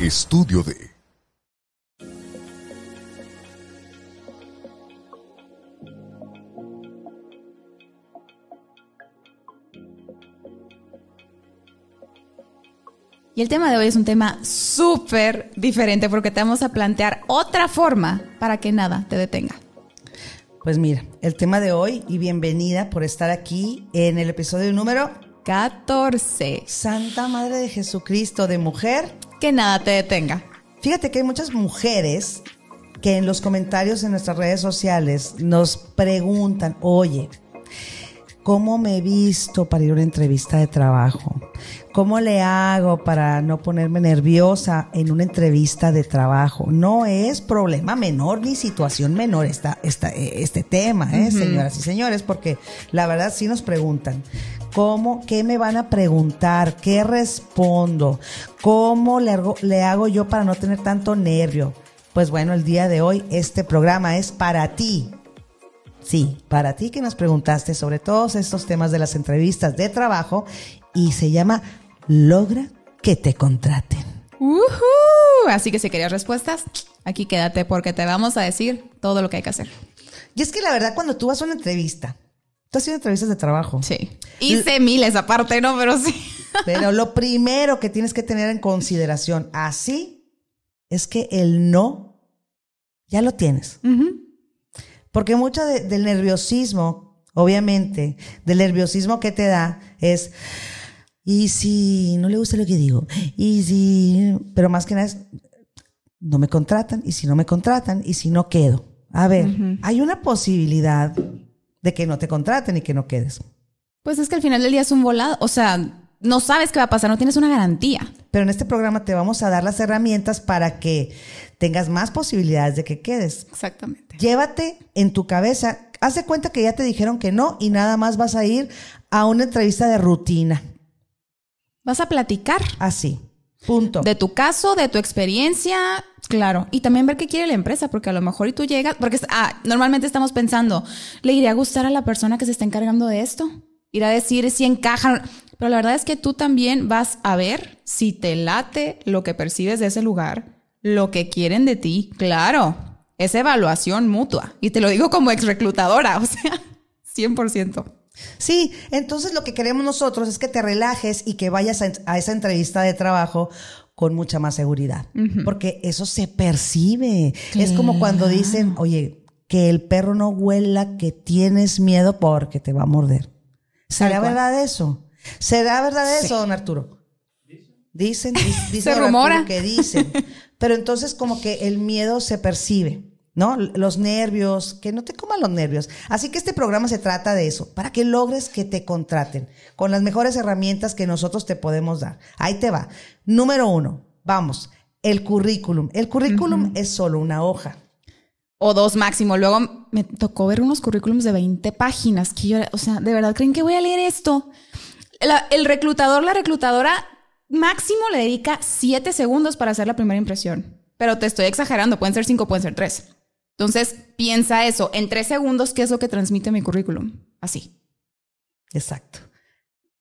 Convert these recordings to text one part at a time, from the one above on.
Estudio de Y el tema de hoy es un tema súper diferente porque te vamos a plantear otra forma para que nada te detenga. Pues mira, el tema de hoy y bienvenida por estar aquí en el episodio número 14. Santa Madre de Jesucristo de mujer. Que nada te detenga. Fíjate que hay muchas mujeres que en los comentarios en nuestras redes sociales nos preguntan, oye, ¿cómo me he visto para ir a una entrevista de trabajo? ¿Cómo le hago para no ponerme nerviosa en una entrevista de trabajo? No es problema menor ni situación menor esta, esta, este tema, ¿eh, señoras y señores, porque la verdad sí nos preguntan. ¿Cómo? ¿Qué me van a preguntar? ¿Qué respondo? ¿Cómo le hago, le hago yo para no tener tanto nervio? Pues bueno, el día de hoy este programa es para ti. Sí, para ti que nos preguntaste sobre todos estos temas de las entrevistas de trabajo y se llama Logra que te contraten. Así que si querías respuestas, aquí quédate porque te vamos a decir todo lo que hay que hacer. Y es que la verdad, cuando tú vas a una entrevista, tú has hecho entrevistas de trabajo. Sí. Hice miles aparte, ¿no? Pero sí. Pero lo primero que tienes que tener en consideración así es que el no ya lo tienes. Porque mucho del nerviosismo, obviamente, del nerviosismo que te da es y si no le gusta lo que digo, y si, pero más que nada es, no me contratan, y si no me contratan, y si no quedo. A ver, hay una posibilidad de que no te contraten y que no quedes. Pues es que al final del día es un volado, o sea, no sabes qué va a pasar, no tienes una garantía. Pero en este programa te vamos a dar las herramientas para que tengas más posibilidades de que quedes. Exactamente. Llévate en tu cabeza, haz de cuenta que ya te dijeron que no y nada más vas a ir a una entrevista de rutina. Vas a platicar. Así. Punto. De tu caso, de tu experiencia, claro. Y también ver qué quiere la empresa, porque a lo mejor y tú llegas, porque ah, normalmente estamos pensando, ¿le iría a gustar a la persona que se está encargando de esto? Ir a decir si encajan. Pero la verdad es que tú también vas a ver si te late lo que percibes de ese lugar, lo que quieren de ti. Claro, es evaluación mutua. Y te lo digo como ex reclutadora, o sea, 100%. Sí, entonces lo que queremos nosotros es que te relajes y que vayas a, esa entrevista de trabajo con mucha más seguridad, porque eso se percibe. Es como cuando dicen, oye, que el perro no huela, que tienes miedo porque te va a morder. ¿Será verdad eso? ¿Será verdad eso, don Arturo? Dicen, dicen, se rumora que dicen. Pero entonces como que el miedo se percibe. ¿No? Los nervios, que no te coman los nervios. Así que este programa se trata de eso, para que logres que te contraten con las mejores herramientas que nosotros te podemos dar. Ahí te va. Número uno, vamos, el currículum. El currículum es solo una hoja. O dos máximo. Luego me tocó ver unos currículums de 20 páginas que yo, o sea, ¿de verdad creen que voy a leer esto? el reclutador, la reclutadora, máximo le dedica 7 segundos para hacer la primera impresión. Pero te estoy exagerando, pueden ser 5, pueden ser 3. Entonces, piensa eso. En tres segundos, ¿qué es lo que transmite mi currículum? Así. Exacto.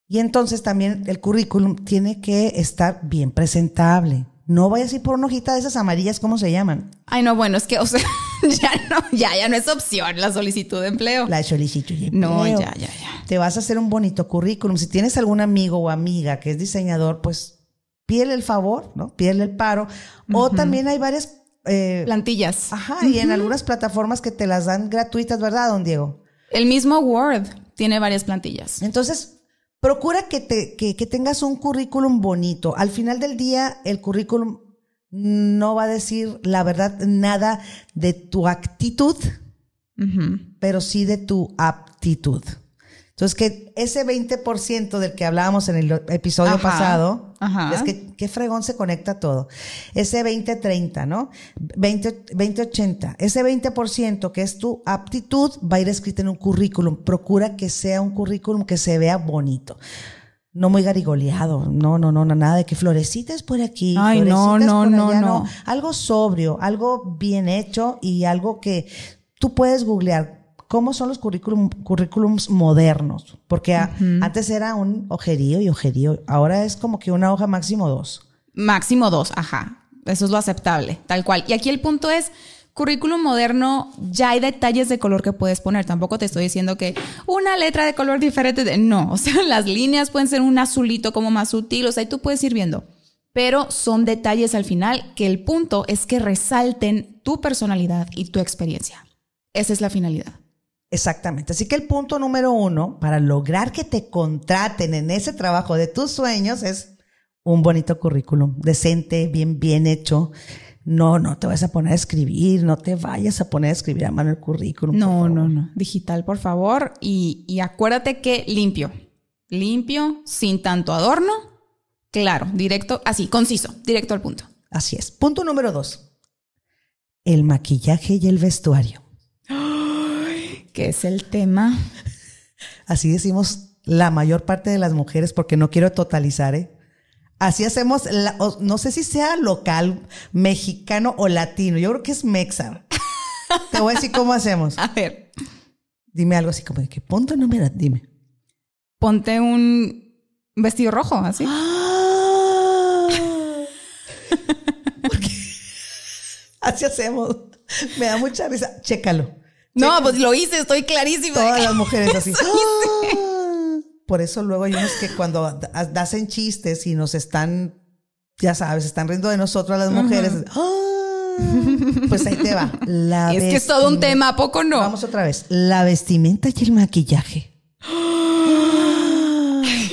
Y entonces también el currículum tiene que estar bien presentable. No vayas a ir por una hojita de esas amarillas, ¿cómo se llaman? Ay, no, bueno, es que, o sea, ya no, ya, ya no es opción la solicitud de empleo. La solicitud de empleo. No, ya, ya, ya. Te vas a hacer un bonito currículum. Si tienes algún amigo o amiga que es diseñador, pues pídele el favor, ¿no? Pídele el paro. O también hay varias eh, plantillas. Ajá, y en algunas plataformas que te las dan gratuitas, ¿verdad, don Diego? El mismo Word tiene varias plantillas. Entonces, procura que, te, que, tengas un currículum bonito. Al final del día, el currículum no va a decir la verdad nada de tu actitud, pero sí de tu aptitud. Entonces, que ese 20% del que hablábamos en el episodio pasado, es que qué fregón se conecta todo. Ese 20-30, ¿no? 20-80. ese 20% que es tu aptitud va a ir escrito en un currículum. Procura que sea un currículum que se vea bonito. No muy garigoleado, no, no, no, nada de que florecitas por aquí, Ay, no, no, no, no. Algo sobrio, algo bien hecho y algo que tú puedes googlear cómo son los currículum, currículums modernos, porque antes era un ojerío y ojerío, ahora es como que una hoja máximo dos. Máximo dos, ajá. Eso es lo aceptable, tal cual. Y aquí el punto es, currículum moderno, ya hay detalles de color que puedes poner. Tampoco te estoy diciendo que una letra de color diferente. De, no, o sea, las líneas pueden ser un azulito como más sutil. O sea, y tú puedes ir viendo. Pero son detalles al final que el punto es que resalten tu personalidad y tu experiencia. Esa es la finalidad. Exactamente. Así que el punto número uno para lograr que te contraten en ese trabajo de tus sueños es un bonito currículum, decente, bien, bien hecho. No, no te vas a poner a escribir, no te vayas a poner a escribir a mano el currículum. No, no, no. Digital, por favor. Y, y acuérdate que limpio. Limpio, sin tanto adorno. Claro, directo, así, conciso, directo al punto. Así es. Punto número dos. El maquillaje y el vestuario. ¿Qué es el tema? Así decimos la mayor parte de las mujeres, porque no quiero totalizar, ¿eh? Así hacemos, no sé si sea local, mexicano o latino. Yo creo que es mexa. Te voy a decir cómo hacemos. A ver. Dime algo así como de que ponte número, dime. Ponte un vestido rojo, así. Ah. así hacemos. Me da mucha risa. Chécalo. No, pues lo hice, estoy clarísima. Todas las mujeres así. Por eso luego hay unos que cuando hacen chistes y nos están, ya sabes, están riendo de nosotros las mujeres. ¡ah! Pues ahí te va. La es que es todo un tema, ¿a poco no? Vamos otra vez. La vestimenta y el maquillaje.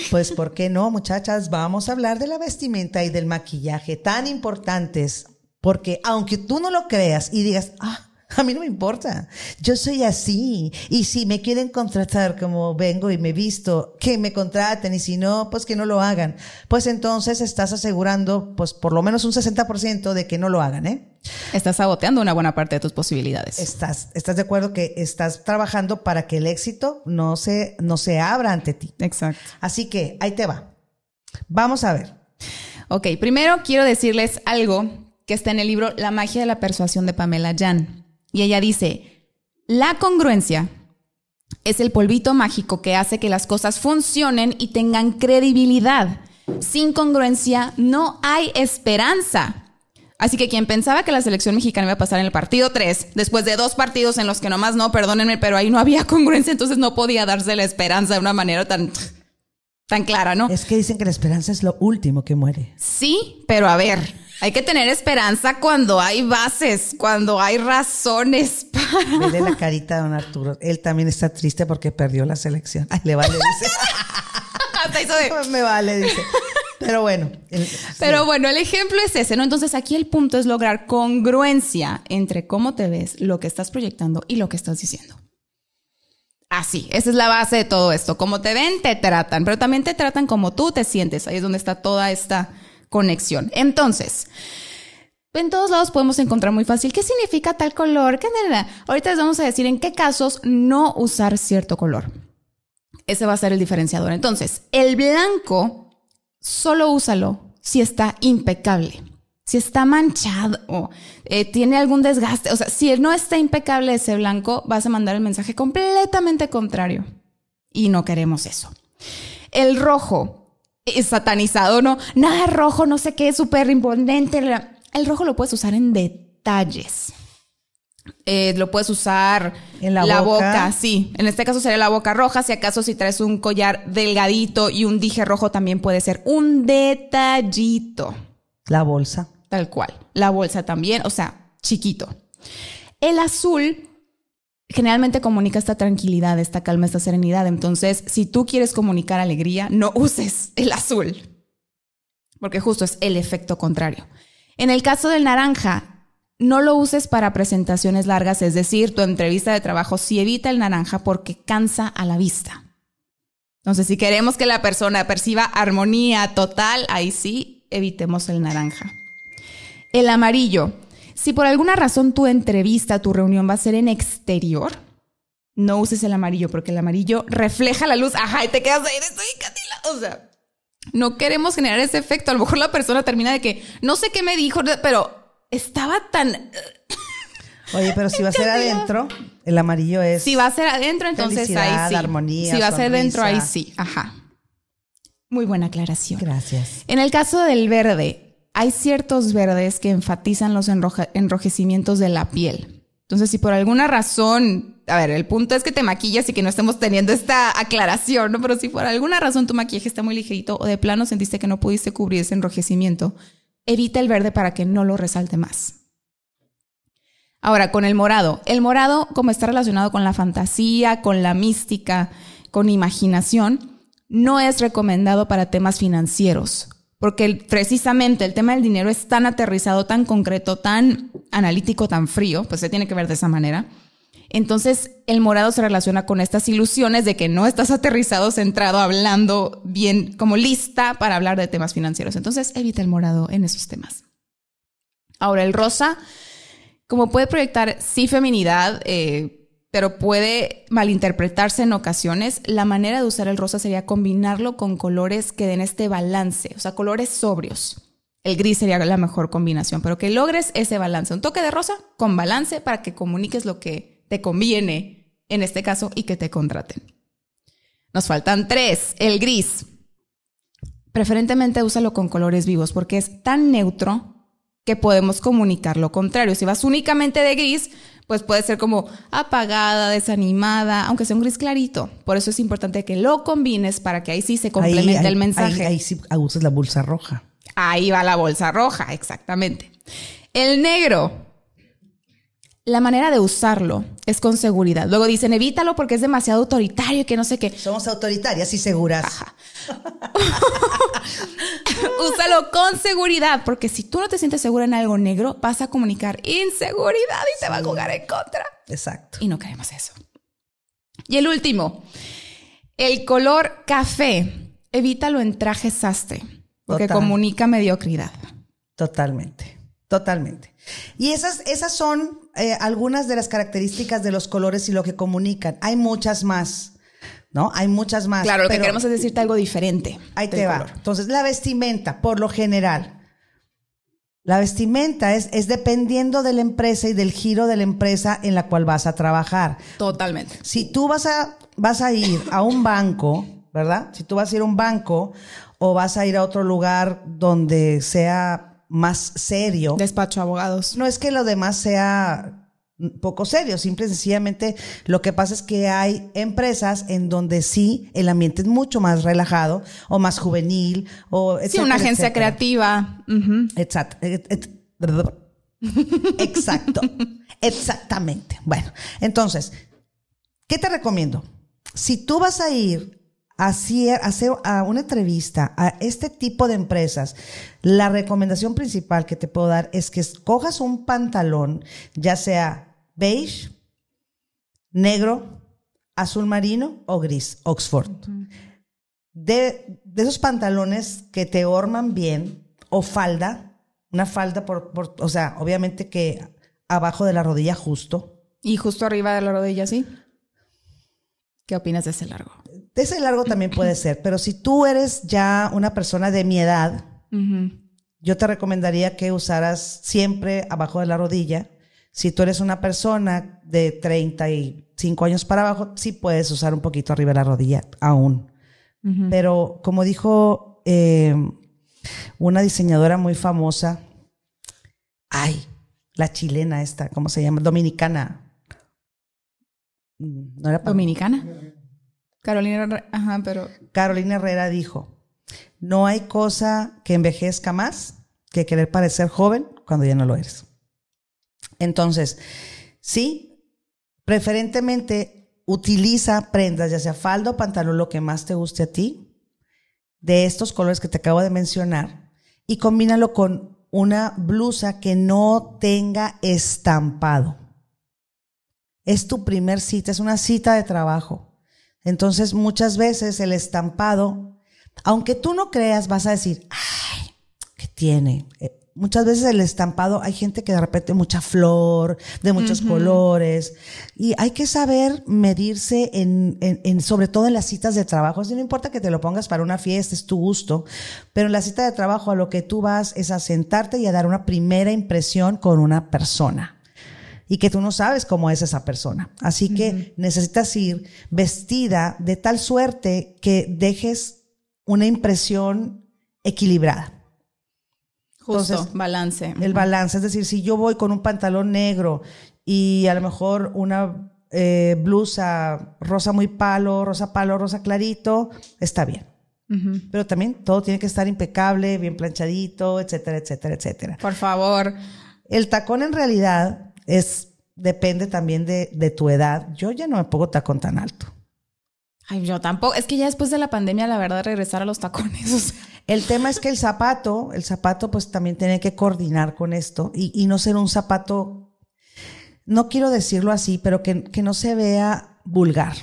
Pues, ¿por qué no, muchachas? Vamos a hablar de la vestimenta y del maquillaje, tan importantes, porque aunque tú no lo creas y digas, ah, a mí no me importa. Yo soy así. Y si me quieren contratar como vengo y me visto, que me contraten. Y si no, pues que no lo hagan. Pues entonces estás asegurando, pues por lo menos un 60% de que no lo hagan, ¿eh? Estás saboteando una buena parte de tus posibilidades. Estás, estás de acuerdo que estás trabajando para que el éxito no se, no se abra ante ti. Exacto. Así que ahí te va. Vamos a ver. Ok, primero quiero decirles algo que está en el libro La magia de la persuasión de Pamela Jan. Y ella dice, la congruencia es el polvito mágico que hace que las cosas funcionen y tengan credibilidad. Sin congruencia no hay esperanza. Así que quien pensaba que la selección mexicana iba a pasar en el partido 3, después de dos partidos en los que nomás no, perdónenme, pero ahí no había congruencia, entonces no podía darse la esperanza de una manera tan, tan clara, ¿no? Es que dicen que la esperanza es lo último que muere. Sí, pero a ver, hay que tener esperanza cuando hay bases, cuando hay razones para. Vele la carita de don Arturo. Él también está triste porque perdió la selección. Ay, le vale, dice. Me vale, dice. Pero bueno. Pero bueno, el ejemplo es ese, ¿no? Entonces aquí el punto es lograr congruencia entre cómo te ves, lo que estás proyectando y lo que estás diciendo. Así, esa es la base de todo esto. Como te ven, te tratan, pero también te tratan como tú te sientes. Ahí es donde está toda esta conexión. Entonces, en todos lados podemos encontrar muy fácil qué significa tal color. ¿Qué Ahorita les vamos a decir en qué casos no usar cierto color. Ese va a ser el diferenciador. Entonces, el blanco solo úsalo si está impecable. Si está manchado o eh, tiene algún desgaste, o sea, si no está impecable ese blanco, vas a mandar el mensaje completamente contrario. Y no queremos eso. El rojo satanizado, ¿no? Nada rojo, no sé qué, súper imponente. El rojo lo puedes usar en detalles. Eh, lo puedes usar en la, boca. sí. En este caso sería la boca roja. Si acaso si traes un collar delgadito y un dije rojo también puede ser un detallito. La bolsa. Tal cual. La bolsa también, o sea, chiquito. El azul generalmente comunica esta tranquilidad, esta calma, esta serenidad. Entonces, si tú quieres comunicar alegría, no uses el azul, porque justo es el efecto contrario. En el caso del naranja, no lo uses para presentaciones largas, es decir, tu entrevista de trabajo sí evita el naranja porque cansa a la vista. Entonces, si queremos que la persona perciba armonía total, ahí sí, evitemos el naranja. El amarillo si por alguna razón tu entrevista, tu reunión va a ser en exterior, no uses el amarillo porque el amarillo refleja la luz. Ajá, y te quedas ahí, estoy O sea, no queremos generar ese efecto. A lo mejor la persona termina de que no sé qué me dijo, pero estaba tan. Oye, pero si va a ser adentro, el amarillo es. Si va a ser adentro, entonces ahí sí. armonía. Si va a ser dentro, ahí sí. Ajá. Muy buena aclaración. Gracias. En el caso del verde, hay ciertos verdes que enfatizan los enrojecimientos de la piel. Entonces, si por alguna razón, a ver, el punto es que te maquillas y que no estemos teniendo esta aclaración, ¿no? Pero si por alguna razón tu maquillaje está muy ligerito o de plano sentiste que no pudiste cubrir ese enrojecimiento, evita el verde para que no lo resalte más. Ahora, con el morado. El morado, como está relacionado con la fantasía, con la mística, con imaginación, no es recomendado para temas financieros, porque precisamente el tema del dinero es tan aterrizado, tan concreto, tan analítico, tan frío, pues se tiene que ver de esa manera. Entonces, el morado se relaciona con estas ilusiones de que no estás aterrizado, centrado, hablando bien, como lista para hablar de temas financieros. Entonces, evita el morado en esos temas. Ahora, el rosa, como puede proyectar sí feminidad, eh, pero puede malinterpretarse en ocasiones. La manera de usar el rosa sería combinarlo con colores que den este balance, o sea, colores sobrios. El gris sería la mejor combinación, pero que logres ese balance. Un toque de rosa con balance para que comuniques lo que te conviene en este caso y que te contraten. Nos faltan tres. El gris. Preferentemente úsalo con colores vivos porque es tan neutro que podemos comunicar lo contrario. Si vas únicamente de gris, pues puede ser como apagada, desanimada, aunque sea un gris clarito. Por eso es importante que lo combines para que ahí sí se complemente el mensaje. Ahí, sí uses la bolsa roja. Ahí va la bolsa roja, exactamente. El negro. La manera de usarlo es con seguridad. Luego dicen, evítalo porque es demasiado autoritario y que no sé qué. Somos autoritarias y seguras. Úsalo con seguridad, porque si tú no te sientes segura en algo negro, vas a comunicar inseguridad y te va a jugar en contra. Exacto. Y no queremos eso. Y el último, el color café. Evítalo en traje sastre, porque comunica mediocridad. Totalmente, totalmente. Y esas, esas son eh, algunas de las características de los colores y lo que comunican. Hay muchas más. ¿No? Hay muchas más. Claro, lo que queremos es decirte algo diferente. Ahí te va. Entonces, la vestimenta, por lo general. La vestimenta es, es dependiendo de la empresa y del giro de la empresa en la cual vas a trabajar. Totalmente. Si tú vas a, vas a ir a un banco, ¿verdad? Si tú vas a ir a un banco o vas a ir a otro lugar donde sea más serio. Despacho abogados. No es que lo demás sea poco serio. Simple y sencillamente lo que pasa es que hay empresas en donde sí el ambiente es mucho más relajado o más juvenil o sí, una agencia creativa. Exacto. Exacto. Exactamente. Bueno, entonces, ¿qué te recomiendo? Si tú vas a ir a hacer a una entrevista a este tipo de empresas, la recomendación principal que te puedo dar es que cojas un pantalón, ya sea beige, negro, azul marino o gris, Oxford. de, esos pantalones que te orman bien o falda, una falda por, o sea, obviamente que abajo de la rodilla justo. Y justo arriba de la rodilla, sí. ¿Qué opinas de ese largo? De ese largo también puede ser, pero si tú eres ya una persona de mi edad, yo te recomendaría que usaras siempre abajo de la rodilla si tú eres una persona de 35 años para abajo, sí puedes usar un poquito arriba de la rodilla aún. Pero como dijo eh, una diseñadora muy famosa, ay, la chilena esta, ¿cómo se llama? Dominicana. Mm, ¿No era Dominicana? Carolina Herrera, ajá, pero... Carolina Herrera dijo, no hay cosa que envejezca más que querer parecer joven cuando ya no lo eres. Entonces, sí, preferentemente utiliza prendas, ya sea falda o pantalón, lo que más te guste a ti, de estos colores que te acabo de mencionar, y combínalo con una blusa que no tenga estampado. Es tu primer cita, es una cita de trabajo. Entonces, muchas veces el estampado, aunque tú no creas, vas a decir, ay, ¿qué tiene? Muchas veces el estampado, hay gente que de repente mucha flor, de muchos colores, y hay que saber medirse en, en, sobre todo en las citas de trabajo. Así no importa que te lo pongas para una fiesta, es tu gusto, pero en la cita de trabajo a lo que tú vas es a sentarte y a dar una primera impresión con una persona. Y que tú no sabes cómo es esa persona. Así que necesitas ir vestida de tal suerte que dejes una impresión equilibrada Justo, Entonces, balance. El balance, es decir, si yo voy con un pantalón negro y a lo mejor una eh, blusa rosa muy palo, rosa palo, rosa clarito, está bien. Pero también todo tiene que estar impecable, bien planchadito, etcétera, etcétera, etcétera. Por favor. El tacón en realidad es, depende también de, de tu edad. Yo ya no me pongo tacón tan alto. Ay, yo tampoco. Es que ya después de la pandemia, la verdad, regresar a los tacones. El tema es que el zapato, el zapato pues también tiene que coordinar con esto y, y no ser un zapato, no quiero decirlo así, pero que, que no se vea vulgar.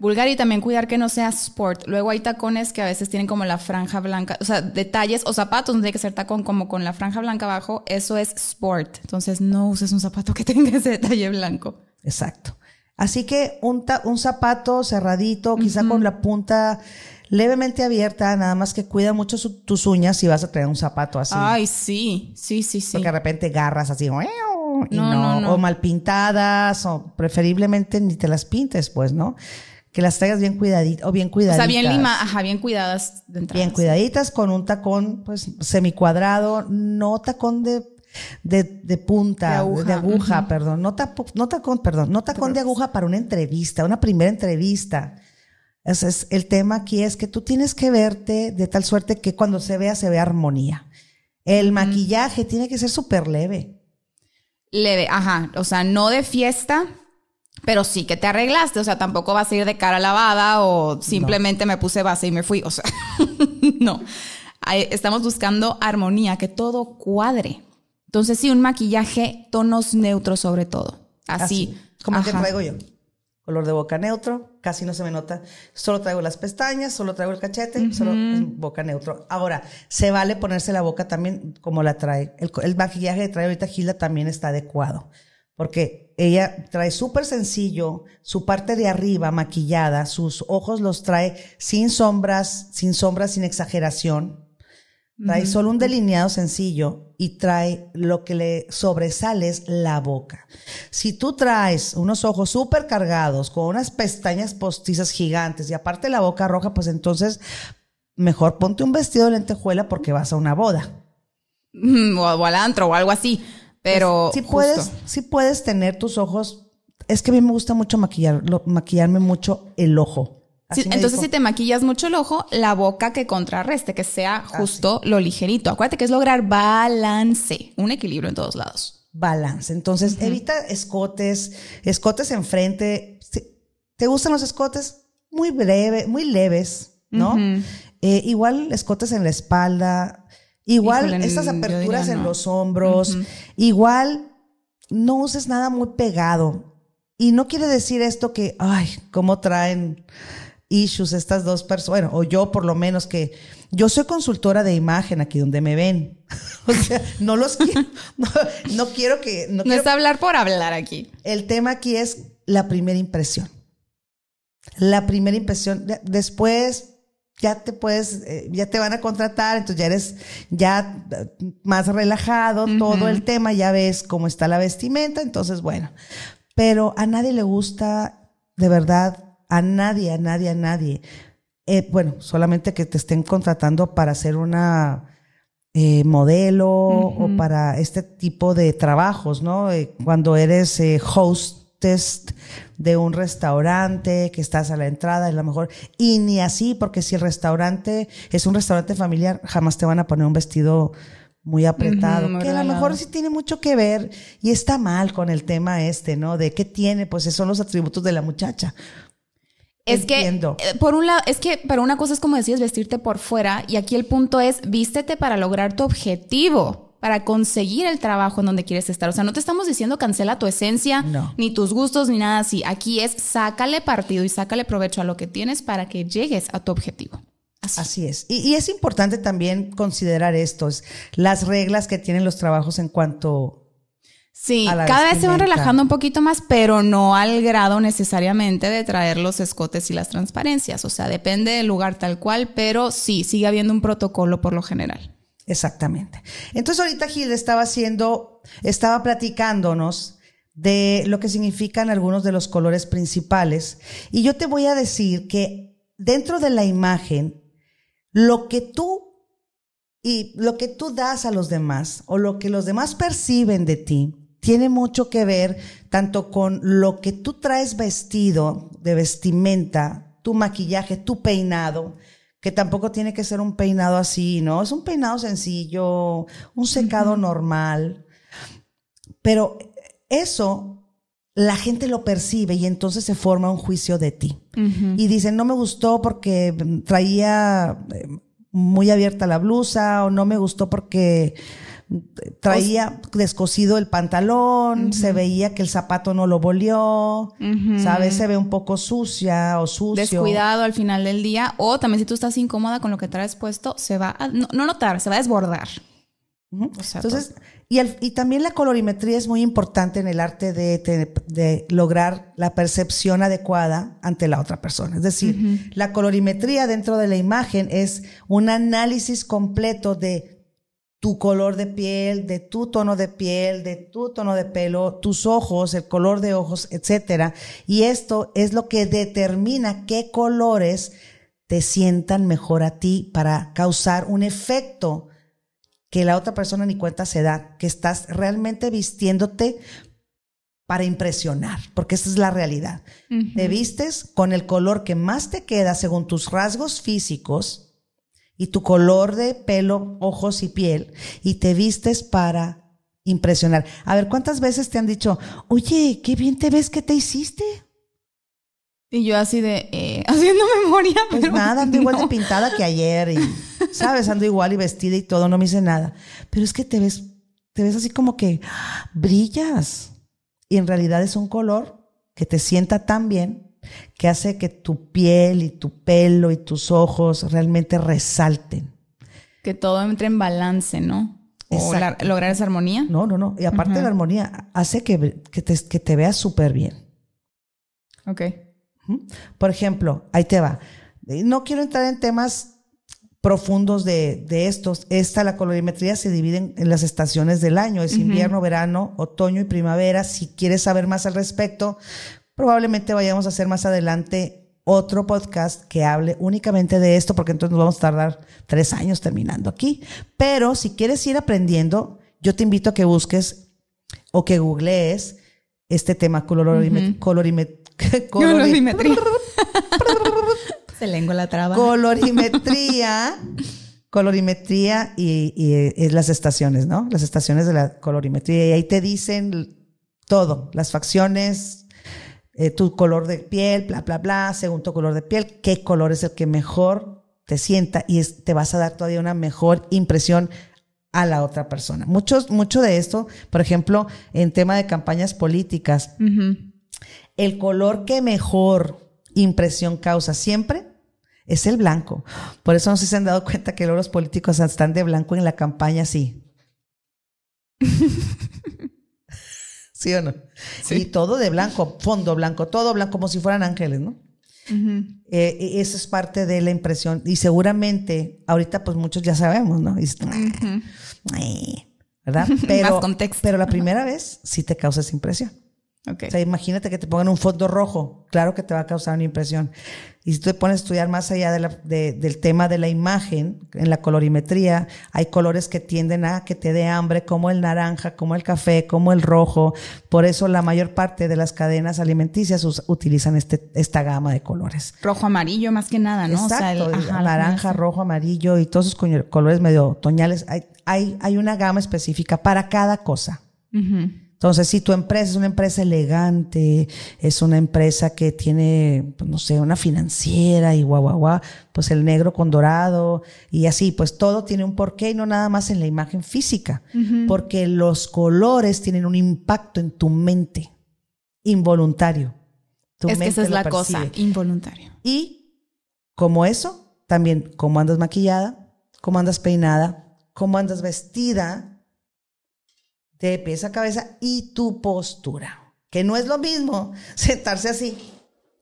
Vulgar y también cuidar que no sea sport. Luego hay tacones que a veces tienen como la franja blanca, o sea, detalles o zapatos donde hay que ser tacón como con la franja blanca abajo, eso es sport. Entonces no uses un zapato que tenga ese detalle blanco. Exacto. Así que un, un zapato cerradito, quizá con la punta levemente abierta, nada más que cuida mucho tus uñas si vas a traer un zapato así. Ay, sí, sí, sí, sí. Porque de repente garras así, y no, o mal pintadas, o preferiblemente ni te las pintes, pues, ¿no? Que las traigas bien cuidaditas, o bien cuidaditas. O sea, bien lima, ajá, bien cuidadas de Bien cuidaditas, con un tacón, pues, semicuadrado, no tacón de de, de punta, de aguja, perdón, no, no tacón, perdón, no tacón de aguja para una entrevista, una primera entrevista. Ese es el tema aquí es que tú tienes que verte de tal suerte que cuando se vea, se vea armonía. El maquillaje tiene que ser súper leve. Leve, ajá. O sea, no de fiesta, pero sí que te arreglaste. O sea, tampoco vas a ir de cara lavada o simplemente me puse base y me fui. O sea, no. Estamos buscando armonía, que todo cuadre. Entonces sí, un maquillaje, tonos neutros sobre todo. Así. como el que traigo yo. Color de boca neutro, casi no se me nota. Solo traigo las pestañas, solo traigo el cachete, solo boca neutro. Ahora, se vale ponerse la boca también como la trae. El, maquillaje que trae ahorita Gilda también está adecuado. Porque ella trae súper sencillo, su parte de arriba maquillada, sus ojos los trae sin sombras, sin sombras, sin exageración. Trae solo un delineado sencillo y trae lo que le sobresale es la boca. Si tú traes unos ojos súper cargados con unas pestañas postizas gigantes y aparte la boca roja, pues entonces mejor ponte un vestido de lentejuela porque vas a una boda. O, al antro o algo así. Pero si puedes, si puedes tener tus ojos. Es que a mí me gusta mucho maquillar, maquillarme mucho el ojo entonces, si te maquillas mucho el ojo, la boca que contrarreste, que sea ah, justo lo ligerito. Acuérdate que es lograr balance, un equilibrio en todos lados. Balance. Entonces, evita escotes, escotes enfrente. ¿Te gustan los escotes? Muy breve, muy leves, ¿no? Eh, igual escotes en la espalda, igual estas aperturas en los hombros, igual no uses nada muy pegado. Y no quiere decir esto que, ay, cómo traen issues estas dos personas, bueno, o yo por lo menos que yo soy consultora de imagen aquí donde me ven. o sea, no los quiero, no, quiero que... No, es hablar por hablar aquí. El tema aquí es la primera impresión. La primera impresión. Después ya te puedes, eh, ya te van a contratar, entonces ya eres ya más relajado, todo el tema, ya ves cómo está la vestimenta, entonces bueno. Pero a nadie le gusta de verdad a nadie, a nadie, a nadie. Eh, bueno, solamente que te estén contratando para hacer una eh, modelo o para este tipo de trabajos, ¿no? Eh, cuando eres hostess de un restaurante, que estás a la entrada, es lo mejor. Y ni así, porque si el restaurante es un restaurante familiar, jamás te van a poner un vestido muy apretado, que a lo mejor sí tiene mucho que ver y está mal con el tema este, ¿no? De qué tiene, pues esos son los atributos de la muchacha. Es que, eh, por un lado, es que para una cosa es como decías, vestirte por fuera, y aquí el punto es, vístete para lograr tu objetivo, para conseguir el trabajo en donde quieres estar. O sea, no te estamos diciendo cancela tu esencia, ni tus gustos, ni nada así. Aquí es, sácale partido y sácale provecho a lo que tienes para que llegues a tu objetivo. Así, es. Y, y, es importante también considerar estos, las reglas que tienen los trabajos en cuanto Sí, cada vez se van relajando un poquito más, pero no al grado necesariamente de traer los escotes y las transparencias. O sea, depende del lugar tal cual, pero sí, sigue habiendo un protocolo por lo general. Exactamente. Entonces ahorita Gil estaba haciendo, estaba platicándonos de lo que significan algunos de los colores principales. Y yo te voy a decir que dentro de la imagen, lo que tú Y lo que tú das a los demás o lo que los demás perciben de ti tiene mucho que ver tanto con lo que tú traes vestido de vestimenta, tu maquillaje, tu peinado, que tampoco tiene que ser un peinado así, ¿no? Es un peinado sencillo, un secado normal. Pero eso la gente lo percibe y entonces se forma un juicio de ti. Y dicen, no me gustó porque traía eh, muy abierta la blusa o no me gustó porque traía descosido el pantalón, se veía que el zapato no lo volvió, ¿sabes? Se ve un poco sucia o sucio. Descuidado al final del día. O también si tú estás incómoda con lo que traes puesto, se va a, no, notar, se va a desbordar. Entonces, y, y, también la colorimetría es muy importante en el arte de, de, lograr la percepción adecuada ante la otra persona. Es decir, la colorimetría dentro de la imagen es un análisis completo de tu color de piel, de tu tono de piel, de tu tono de pelo, tus ojos, el color de ojos, etcétera. Y esto es lo que determina qué colores te sientan mejor a ti para causar un efecto que la otra persona ni cuenta se da, que estás realmente vistiéndote para impresionar, porque esa es la realidad. Te vistes con el color que más te queda según tus rasgos físicos, y tu color de pelo, ojos y piel y te vistes para impresionar. A ver, ¿cuántas veces te han dicho, oye, qué bien te ves, ¿qué te hiciste? Y yo así de, eh, haciendo memoria. Pues nada, ando igual de pintada que ayer y, ¿sabes? Ando igual y vestida y todo, no me hice nada. Pero es que te ves, te ves así como que brillas. Y en realidad es un color que te sienta tan bien que hace que tu piel y tu pelo y tus ojos realmente resalten. Que todo entre en balance, ¿no? O lograr esa armonía. No, no, no. Y aparte de la armonía, hace que, que, te, que te veas súper bien. Ok. Por ejemplo, ahí te va. No quiero entrar en temas profundos de, de estos. Esta, la colorimetría se divide en, las estaciones del año. Es invierno, verano, otoño y primavera. Si quieres saber más al respecto, Probablemente vayamos a hacer más adelante otro podcast que hable únicamente de esto, porque entonces nos vamos a tardar tres años terminando aquí. Pero si quieres ir aprendiendo, yo te invito a que busques o que googlees este tema colorimetría. colorimetría. Se lengua la traba. Colorimetría. colorimetría y, y, es las estaciones, ¿no? Las estaciones de la colorimetría. Y ahí te dicen todo, las facciones, eh, tu color de piel, bla, bla, bla, según tu color de piel, qué color es el que mejor te sienta y te vas a dar todavía una mejor impresión a la otra persona. Muchos, mucho de esto, por ejemplo, en tema de campañas políticas, el color que mejor impresión causa siempre es el blanco. Por eso no sé si se han dado cuenta que los políticos están de blanco en la campaña, sí. ¿Sí o no? Sí. Y todo de blanco, fondo blanco, todo blanco, como si fueran ángeles, ¿no? Eh, e, eso es parte de la impresión. Y seguramente, ahorita pues muchos ya sabemos, ¿no? ¿Verdad? Pero, pero la primera vez sí te causa esa impresión. Okay. O sea, imagínate que te pongan un fondo rojo, claro que te va a causar una impresión. Y si tú te pones a estudiar más allá del tema de la imagen, en la colorimetría, hay colores que tienden a que te dé hambre, como el naranja, como el café, como el rojo. Por eso la mayor parte de las cadenas alimenticias utilizan este, esta gama de colores. Rojo, amarillo, más que nada, ¿no? Exacto, o sea, naranja, rojo, amarillo y todos esos colores medio otoñales. Hay, hay, hay una gama específica para cada cosa. Entonces, si tu empresa es una empresa elegante, es una empresa que tiene, pues, no sé, una financiera y guau, guau, guau, pues el negro con dorado y así, pues todo tiene un porqué y no nada más en la imagen física, porque los colores tienen un impacto en tu mente involuntario. es que esa es la cosa, involuntario. Y como eso, también cómo andas maquillada, cómo andas peinada, cómo andas vestida, de pies a cabeza y tu postura. Que no es lo mismo sentarse así.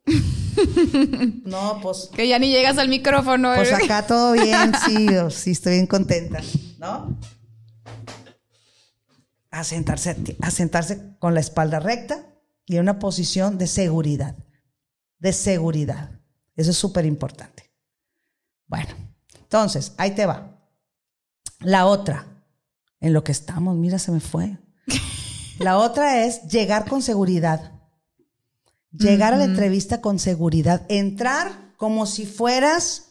No, pues. Que ya ni llegas al micrófono. Pues acá todo bien, sí, sí, estoy bien contenta, ¿no? A sentarse, a sentarse con la espalda recta y en una posición de seguridad. De seguridad. Eso es súper importante. Bueno, entonces, ahí te va. La otra, en lo que estamos, mira, se me fue. La otra es llegar con seguridad. Llegar a la entrevista con seguridad. Entrar como si fueras,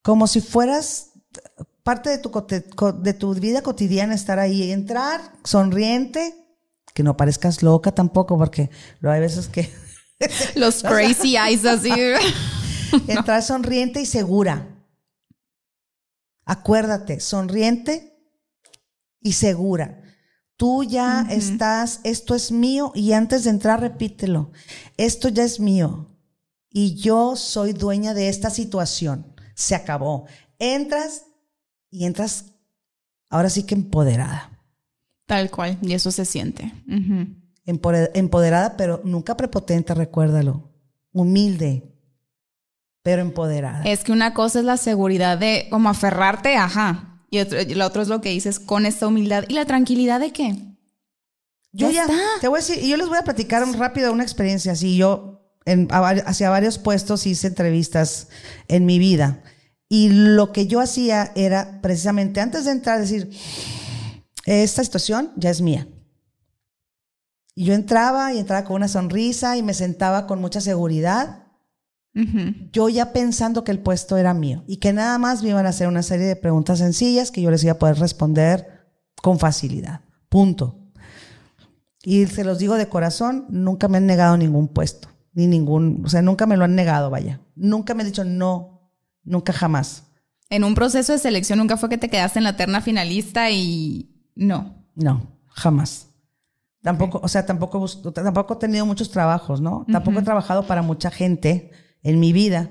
como si fueras parte de tu, de tu vida cotidiana, estar ahí. Entrar sonriente, que no parezcas loca tampoco, porque lo hay veces que... Los crazy eyes así. Entrar sonriente y segura. Acuérdate, sonriente y segura. Tú ya estás, esto es mío y antes de entrar repítelo, esto ya es mío y yo soy dueña de esta situación. Se acabó. Entras y entras ahora sí que empoderada. Tal cual, y eso se siente. Empoderada, pero nunca prepotente, recuérdalo. Humilde, pero empoderada. Es que una cosa es la seguridad de como aferrarte, ajá, y, otro, lo otro es lo que dices con esta humildad. ¿Y la tranquilidad de qué? Yo ya, te voy a decir, yo les voy a platicar un rápido una experiencia así. Yo en, hacia varios puestos hice entrevistas en mi vida. Y lo que yo hacía era precisamente antes de entrar decir, esta situación ya es mía. Y yo entraba y entraba con una sonrisa y me sentaba con mucha seguridad yo ya pensando que el puesto era mío y que nada más me iban a hacer una serie de preguntas sencillas que yo les iba a poder responder con facilidad. Punto. Y se los digo de corazón, nunca me han negado ningún puesto, ni ningún, o sea, nunca me lo han negado, vaya. Nunca me han dicho no, nunca jamás. En un proceso de selección nunca fue que te quedaste en la terna finalista y no. No, jamás. Tampoco, o sea, tampoco, tampoco he tenido muchos trabajos, ¿no? Tampoco he trabajado para mucha gente en mi vida,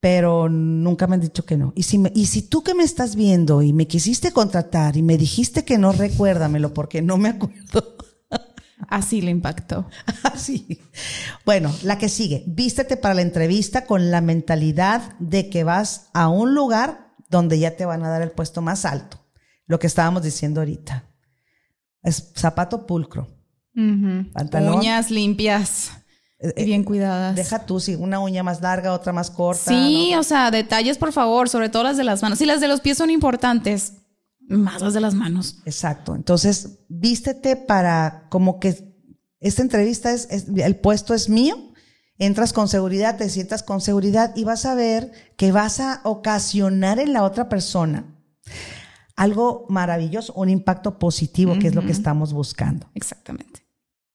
pero nunca me han dicho que no. Y si, y si tú que me estás viendo y me quisiste contratar y me dijiste que no, recuérdamelo porque no me acuerdo. Así le impactó. Así. Bueno, la que sigue. Vístete para la entrevista con la mentalidad de que vas a un lugar donde ya te van a dar el puesto más alto. Lo que estábamos diciendo ahorita. Es zapato pulcro. Uñas limpias. Eh, y bien cuidadas. Deja tú, si una uña más larga, otra más corta. Sí, o sea, detalles, por favor, sobre todo las de las manos. Si las de los pies son importantes, más las de las manos. Exacto. Entonces, vístete para como que esta entrevista es, el puesto es mío. Entras con seguridad, te sientas con seguridad y vas a ver que vas a ocasionar en la otra persona algo maravilloso, un impacto positivo, que es lo que estamos buscando. Exactamente.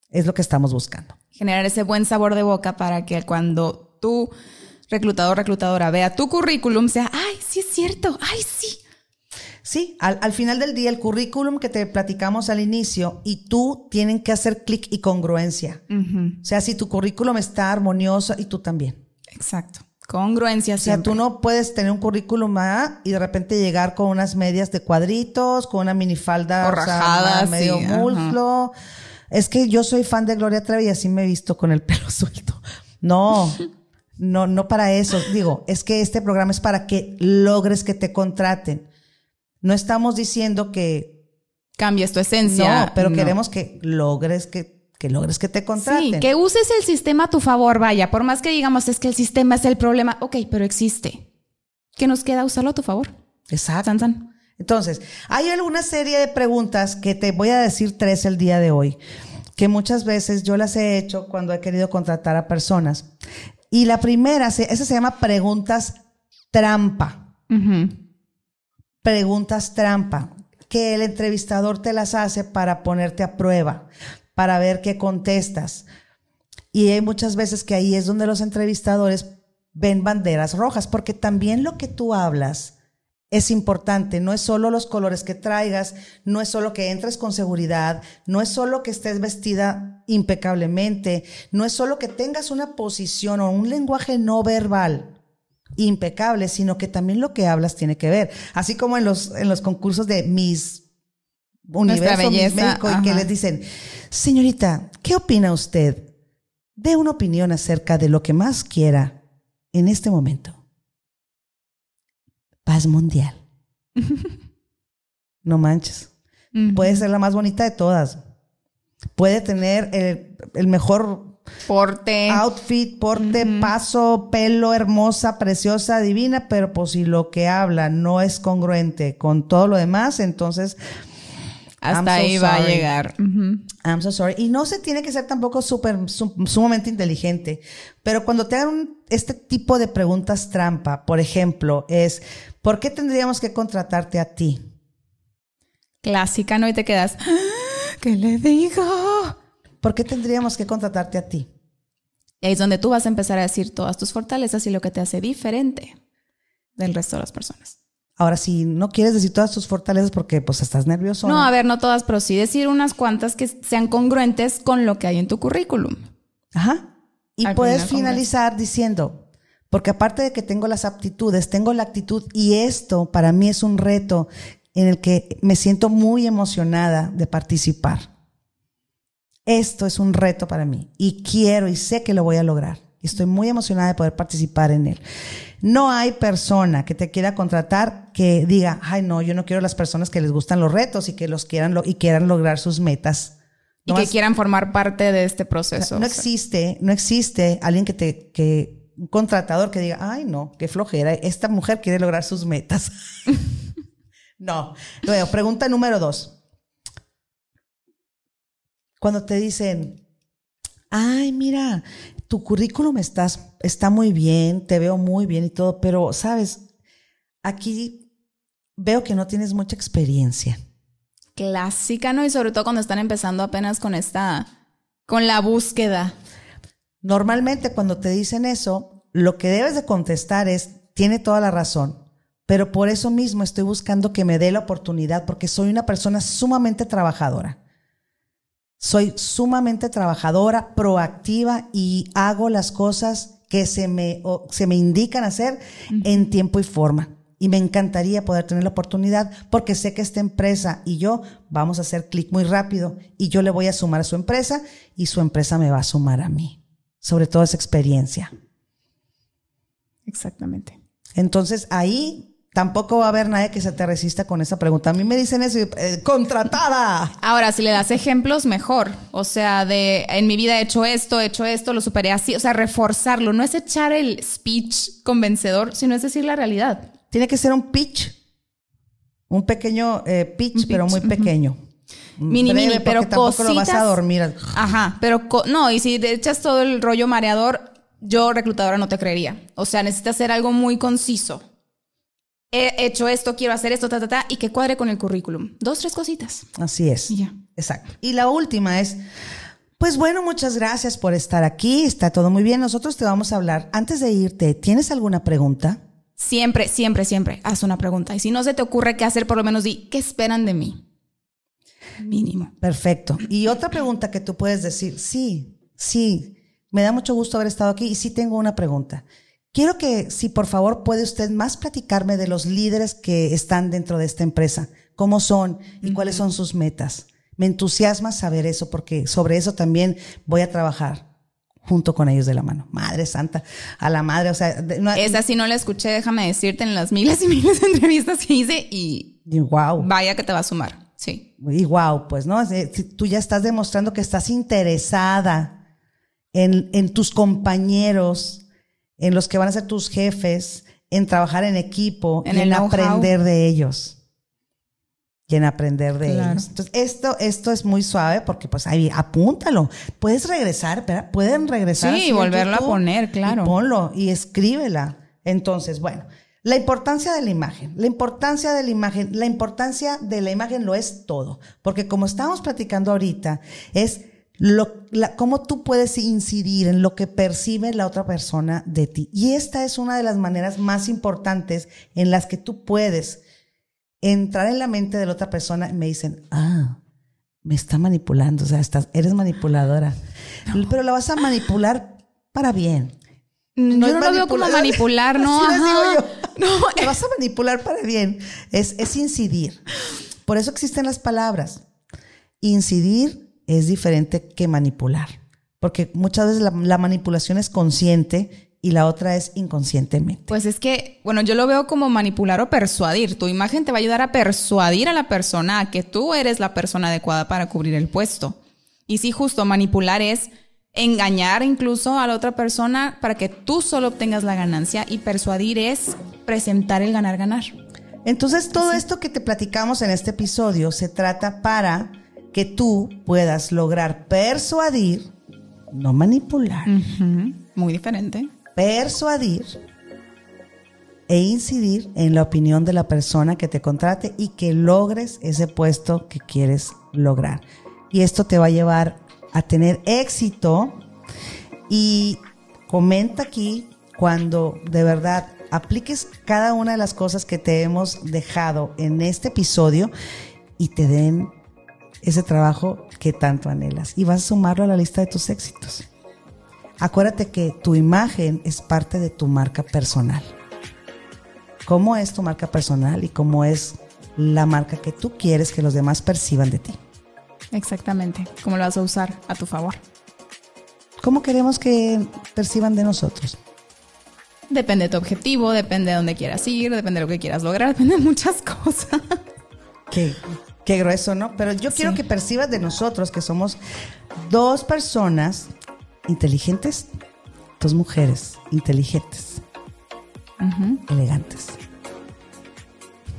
Es lo que estamos buscando generar ese buen sabor de boca para que cuando tu reclutador, reclutadora vea tu currículum sea, ay, sí es cierto, ay, sí. Sí, al, final del día el currículum que te platicamos al inicio y tú tienen que hacer clic y congruencia. O sea, si tu currículum está armonioso y tú también. Exacto. Congruencia. O sea, tú no puedes tener un currículum A y de repente llegar con unas medias de cuadritos, con una minifalda o medio muslo es que yo soy fan de Gloria Trevi y así me he visto con el pelo suelto. No, no, no para eso. Digo, es que este programa es para que logres que te contraten. No estamos diciendo que cambies tu esencia. No, pero queremos que logres que, que logres que te contraten. Sí, que uses el sistema a tu favor, vaya. Por más que digamos es que el sistema es el problema, ok, pero existe. ¿Qué nos queda usarlo a tu favor? Exacto. Entonces, hay alguna serie de preguntas que te voy a decir tres el día de hoy, que muchas veces yo las he hecho cuando he querido contratar a personas. Y la primera, esa se llama preguntas trampa. Preguntas trampa, que el entrevistador te las hace para ponerte a prueba, para ver qué contestas. Y hay muchas veces que ahí es donde los entrevistadores ven banderas rojas, porque también lo que tú hablas, es importante. No es solo los colores que traigas, no es solo que entres con seguridad, no es solo que estés vestida impecablemente, no es solo que tengas una posición o un lenguaje no verbal impecable, sino que también lo que hablas tiene que ver. Así como en los, en los concursos de Miss Universo, Miss México, y que les dicen, señorita, ¿qué opina usted? Dé una opinión acerca de lo que más quiera en este momento paz mundial. no manches. Puede ser la más bonita de todas. Puede tener el, mejor Porte. outfit, porte, paso, pelo, hermosa, preciosa, divina, pero pues si lo que habla no es congruente con todo lo demás, entonces Hasta so ahí va a llegar. I'm so sorry. Y no se tiene que ser tampoco súper, sum- sumamente inteligente. Pero cuando te hagan este tipo de preguntas trampa, por ejemplo, es, ¿por qué tendríamos que contratarte a ti? Clásica, ¿no? Y te quedas, "Ah, ¿qué le digo? ¿Por qué tendríamos que contratarte a ti? Y ahí es donde tú vas a empezar a decir todas tus fortalezas y lo que te hace diferente del resto de las personas. Ahora, si no quieres decir todas tus fortalezas porque pues estás nervioso. No, a ver, no todas, pero sí decir unas cuantas que sean congruentes con lo que hay en tu currículum. Ajá. Y Al puedes final, finalizar diciendo, porque aparte de que tengo las aptitudes, tengo la actitud y esto para mí es un reto en el que me siento muy emocionada de participar. Esto es un reto para mí y quiero y sé que lo voy a lograr. Y Estoy muy emocionada de poder participar en él. No hay persona que te quiera contratar que diga, ay no, yo no quiero las personas que les gustan los retos y que los quieran lo- y quieran lograr sus metas. Y que quieran formar parte de este proceso. no O sea, existe, no existe alguien que te, que, un contratador que diga, ay no, qué flojera, esta mujer quiere lograr sus metas. no. Luego, pregunta número dos. Cuando te dicen, ay, mira, tu currículum estás, está muy bien, te veo muy bien y todo, pero sabes, aquí veo que no tienes mucha experiencia. Clásica, ¿no? Y sobre todo cuando están empezando apenas con esta, con la búsqueda. Normalmente cuando te dicen eso, lo que debes de contestar es, tiene toda la razón, pero por eso mismo estoy buscando que me dé la oportunidad porque soy una persona sumamente trabajadora. Soy sumamente trabajadora, proactiva y hago las cosas que se me, o- se me indican hacer en tiempo y forma. Y me encantaría poder tener la oportunidad porque sé que esta empresa y yo vamos a hacer clic muy rápido y yo le voy a sumar a su empresa y su empresa me va a sumar a mí. Sobre todo esa experiencia. Exactamente. Entonces ahí tampoco va a haber nadie que se te resista con esa pregunta. A mí me dicen eso, eh, contratada. Ahora, si le das ejemplos, mejor. O sea, de en mi vida he hecho esto, he hecho esto, lo superé así. O sea, reforzarlo. No es echar el speech convencedor, sino es decir la realidad. Tiene que ser un pitch, un pequeño eh, pitch, Un pero muy pequeño. Mini, Breve, mini, porque pero tampoco lo vas a dormir. Ajá, pero no, y si te echas todo el rollo mareador, yo reclutadora no te creería. O sea, necesitas hacer algo muy conciso. He hecho esto, quiero hacer esto, ta, ta, ta, y que cuadre con el currículum. Dos, tres cositas. Así es. Y ya. Exacto. Y la última es, pues bueno, muchas gracias por estar aquí. Está todo muy bien. Nosotros te vamos a hablar. Antes de irte, ¿tienes alguna pregunta? Siempre, siempre, siempre haz una pregunta. Y si no se te ocurre qué hacer, por lo menos di, ¿qué esperan de mí? Mínimo. Perfecto. Y otra pregunta que tú puedes decir, sí, sí, me da mucho gusto haber estado aquí y sí tengo una pregunta. Quiero que, si por favor puede usted más platicarme de los líderes que están dentro de esta empresa, cómo son y cuáles son sus metas. Me entusiasma saber eso porque sobre eso también voy a trabajar junto con ellos de la mano. Madre Santa, a la madre, o sea, no- Esa sí no la escuché, déjame decirte, en las miles y miles de entrevistas que hice y y wow. vaya que te va a sumar. Sí. Y wow, pues, ¿no? Eh, Tú ya estás demostrando que estás interesada en, en tus compañeros, en los que van a ser tus jefes, en trabajar en equipo, En y aprender de ellos. Y en aprender de Claro. ellos. Entonces, esto, esto es muy suave porque, pues, ahí, apúntalo. Puedes regresar, ¿verdad? Pueden regresar. Sí, así en volverla a poner, claro. Y ponlo y escríbela. Entonces, bueno, la importancia de la imagen, la importancia de la imagen, la importancia de la imagen lo es todo, porque como estábamos platicando ahorita, es lo, la, cómo tú puedes incidir en lo que percibe la otra persona de ti. Y esta es una de las maneras más importantes en las que tú puedes entrar en la mente de la otra persona y me dicen, ah, me está manipulando, o sea, estás, eres manipuladora. Pero la vas a manipular para bien. yo es no lo veo como manipular, ¿no? Así digo yo. No, te vas a manipular para bien. Es, es incidir. Por eso existen las palabras. Incidir es diferente que manipular. Porque muchas veces la, la manipulación es consciente y la otra es inconscientemente. Pues es que, bueno, yo lo veo como manipular o persuadir. Tu imagen te va a ayudar a persuadir a la persona a que tú eres la persona adecuada para cubrir el puesto. Y sí, justo manipular es engañar incluso a la otra persona para que tú solo obtengas la ganancia y persuadir es presentar el ganar-ganar. Entonces, todo esto que te platicamos en este episodio se trata para que tú puedas lograr persuadir, no manipular. Muy diferente. Persuadir e incidir en la opinión de la persona que te contrate y que logres ese puesto que quieres lograr. Y esto te va a llevar a tener éxito y comenta aquí cuando de verdad apliques cada una de las cosas que te hemos dejado en este episodio y te den ese trabajo que tanto anhelas y vas a sumarlo a la lista de tus éxitos. Acuérdate que tu imagen es parte de tu marca personal. ¿Cómo es tu marca personal y cómo es la marca que tú quieres que los demás perciban de ti? Exactamente, cómo lo vas a usar a tu favor. ¿Cómo queremos que perciban de nosotros? Depende de tu objetivo, depende de dónde quieras ir, depende de lo que quieras lograr, depende de muchas cosas. Qué, qué grueso, ¿no? Pero yo quiero que percibas de nosotros que somos dos personas inteligentes, dos mujeres inteligentes, elegantes,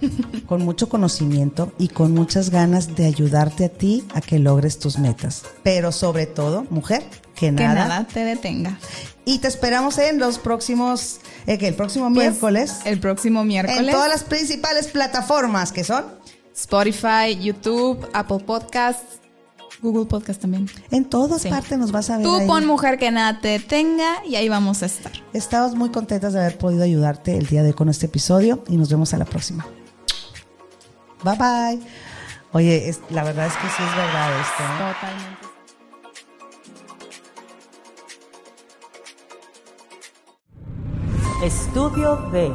con mucho conocimiento y con muchas ganas de ayudarte a ti a que logres tus metas. Pero sobre todo, mujer, que nada, que nada te detenga. Y te esperamos en los próximos, eh, que el próximo Pues, miércoles. El próximo miércoles. En todas las principales plataformas que son. Spotify, YouTube, Apple Podcasts, Google Podcast también. En todas Sí. partes nos vas a ver. Tú ahí. pon mujer que nada te detenga y ahí vamos a estar. Estamos muy contentas de haber podido ayudarte el día de hoy con este episodio y nos vemos a la próxima. Bye bye. Oye, es- la verdad es que sí es verdad esto. ¿eh? Totalmente. Estudio B.